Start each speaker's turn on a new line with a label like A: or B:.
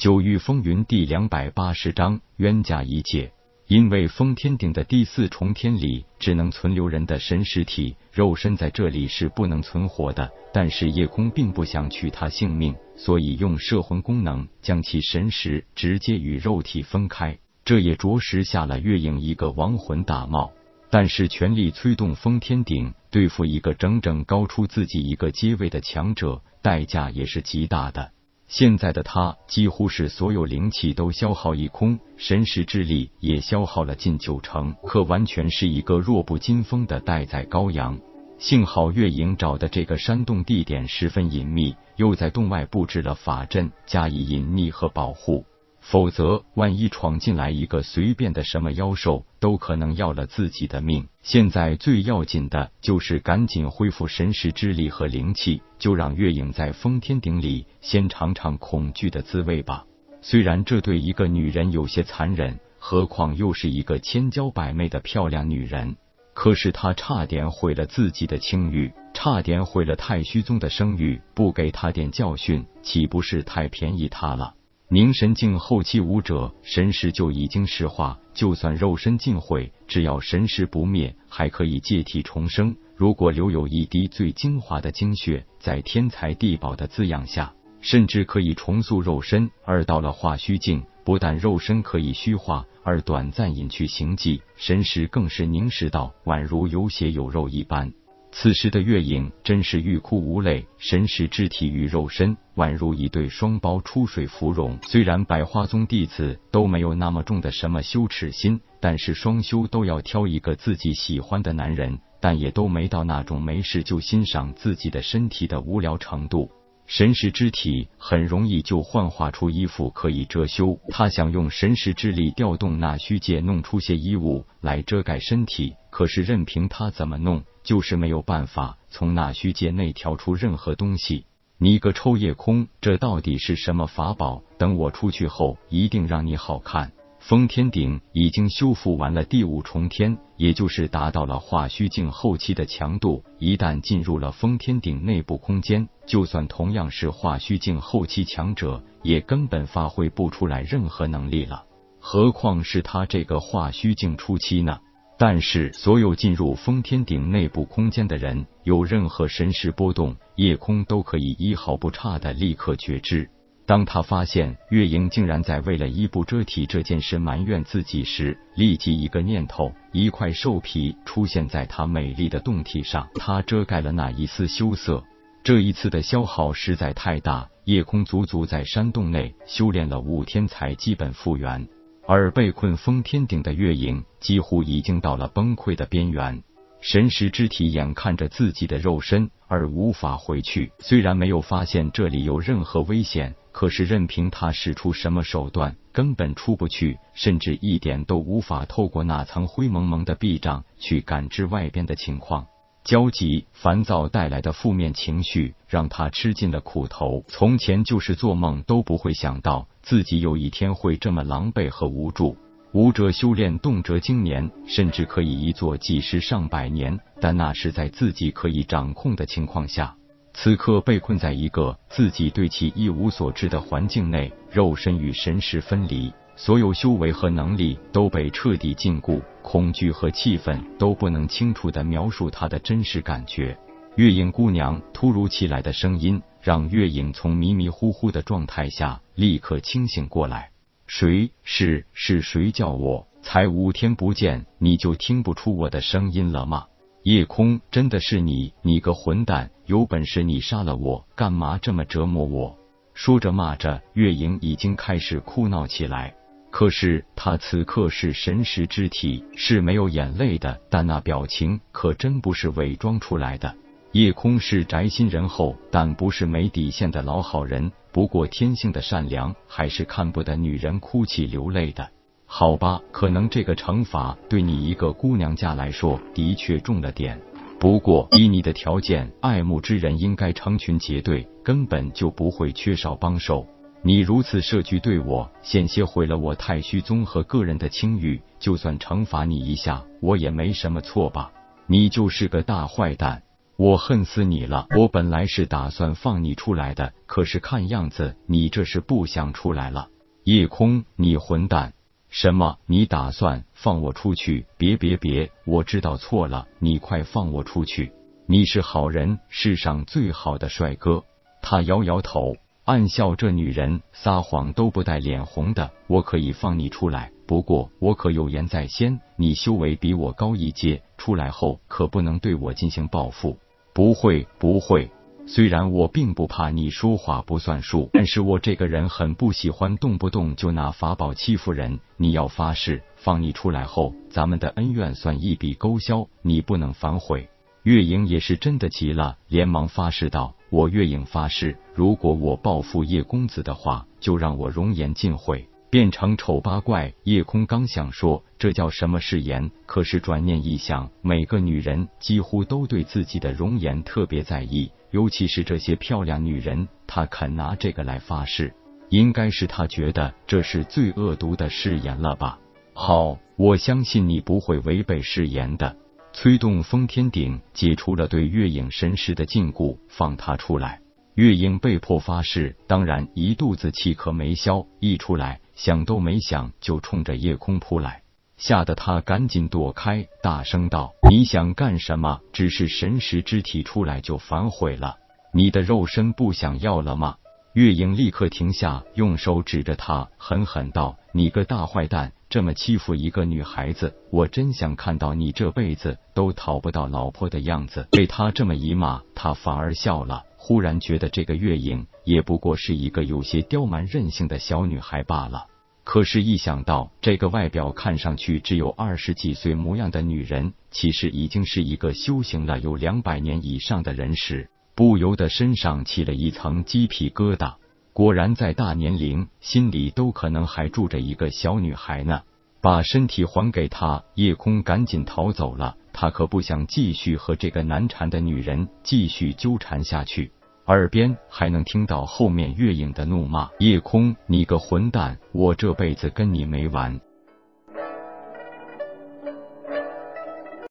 A: 九域风云第两百八十章冤家一界。因为封天顶的第四重天里只能存留人的神识体，肉身在这里是不能存活的。但是夜空并不想取他性命，所以用摄魂功能将其神识直接与肉体分开。这也着实下了月影一个亡魂大帽。但是全力催动封天顶对付一个整整高出自己一个阶位的强者，代价也是极大的。现在的他几乎是所有灵气都消耗一空，神识之力也消耗了近九成，可完全是一个弱不禁风的待宰羔羊。幸好月影找的这个山洞地点十分隐秘，又在洞外布置了法阵加以隐匿和保护。否则，万一闯进来一个随便的什么妖兽，都可能要了自己的命。现在最要紧的就是赶紧恢复神识之力和灵气，就让月影在封天顶里先尝尝恐惧的滋味吧。虽然这对一个女人有些残忍，何况又是一个千娇百媚的漂亮女人，可是她差点毁了自己的清誉，差点毁了太虚宗的声誉，不给她点教训，岂不是太便宜她了？凝神境后期武者神识就已经石化，就算肉身尽毁，只要神识不灭，还可以借体重生。如果留有一滴最精华的精血，在天才地宝的滋养下，甚至可以重塑肉身。而到了化虚境，不但肉身可以虚化，而短暂隐去形迹，神识更是凝实到宛如有血有肉一般。此时的月影真是欲哭无泪，神识之体与肉身宛如一对双胞出水芙蓉。虽然百花宗弟子都没有那么重的什么羞耻心，但是双修都要挑一个自己喜欢的男人，但也都没到那种没事就欣赏自己的身体的无聊程度。神识之体很容易就幻化出衣服可以遮羞，他想用神识之力调动那虚界，弄出些衣物来遮盖身体，可是任凭他怎么弄。就是没有办法从那虚界内调出任何东西。你个臭夜空，这到底是什么法宝？等我出去后，一定让你好看。封天顶已经修复完了第五重天，也就是达到了化虚境后期的强度。一旦进入了封天顶内部空间，就算同样是化虚境后期强者，也根本发挥不出来任何能力了。何况是他这个化虚境初期呢？但是，所有进入封天顶内部空间的人，有任何神识波动，夜空都可以一毫不差的立刻觉知。当他发现月影竟然在为了衣不遮体这件事埋怨自己时，立即一个念头，一块兽皮出现在他美丽的胴体上，他遮盖了那一丝羞涩。这一次的消耗实在太大，夜空足足在山洞内修炼了五天才基本复原。而被困封天顶的月影几乎已经到了崩溃的边缘，神识之体眼看着自己的肉身而无法回去。虽然没有发现这里有任何危险，可是任凭他使出什么手段，根本出不去，甚至一点都无法透过那层灰蒙蒙的壁障去感知外边的情况。焦急、烦躁带来的负面情绪让他吃尽了苦头。从前就是做梦都不会想到自己有一天会这么狼狈和无助。武者修炼动辄经年，甚至可以一做几十上百年，但那是在自己可以掌控的情况下。此刻被困在一个自己对其一无所知的环境内，肉身与神识分离。所有修为和能力都被彻底禁锢，恐惧和气愤都不能清楚的描述他的真实感觉。月影姑娘突如其来的声音让月影从迷迷糊糊的状态下立刻清醒过来。谁是是谁叫我？才五天不见，你就听不出我的声音了吗？夜空，真的是你？你个混蛋！有本事你杀了我，干嘛这么折磨我？说着骂着，月影已经开始哭闹起来。可是他此刻是神识之体，是没有眼泪的，但那表情可真不是伪装出来的。夜空是宅心仁厚，但不是没底线的老好人。不过天性的善良，还是看不得女人哭泣流泪的。好吧，可能这个惩罚对你一个姑娘家来说的确重了点。不过以你的条件，爱慕之人应该成群结队，根本就不会缺少帮手。你如此设局对我，险些毁了我太虚宗和个人的清誉。就算惩罚你一下，我也没什么错吧？你就是个大坏蛋！我恨死你了！我本来是打算放你出来的，可是看样子你这是不想出来了。夜空，你混蛋！什么？你打算放我出去？别别别！我知道错了，你快放我出去！你是好人，世上最好的帅哥。他摇摇头，暗笑这女人撒谎都不带脸红的。我可以放你出来，不过我可有言在先，你修为比我高一阶，出来后可不能对我进行报复。不会，不会。虽然我并不怕你说话不算数，但是我这个人很不喜欢动不动就拿法宝欺负人。你要发誓，放你出来后，咱们的恩怨算一笔勾销，你不能反悔。月影也是真的急了，连忙发誓道：“我月影发誓，如果我报复叶公子的话，就让我容颜尽毁。”变成丑八怪，叶空刚想说这叫什么誓言，可是转念一想，每个女人几乎都对自己的容颜特别在意，尤其是这些漂亮女人，他肯拿这个来发誓，应该是他觉得这是最恶毒的誓言了吧？好，我相信你不会违背誓言的。催动封天鼎，解除了对月影神识的禁锢，放他出来。月影被迫发誓，当然一肚子气可没消，一出来想都没想就冲着夜空扑来，吓得他赶紧躲开，大声道：“你想干什么？只是神识之体出来就反悔了？你的肉身不想要了吗？”月影立刻停下，用手指着他，狠狠道：“你个大坏蛋，这么欺负一个女孩子，我真想看到你这辈子都讨不到老婆的样子。”被他这么一骂，他反而笑了。忽然觉得这个月影也不过是一个有些刁蛮任性的小女孩罢了。可是，一想到这个外表看上去只有二十几岁模样的女人，其实已经是一个修行了有两百年以上的人时，不由得身上起了一层鸡皮疙瘩。果然，在大年龄，心里都可能还住着一个小女孩呢。把身体还给他，夜空赶紧逃走了。他可不想继续和这个难缠的女人继续纠缠下去，耳边还能听到后面月影的怒骂：“夜空，你个混蛋，我这辈子跟你没完！”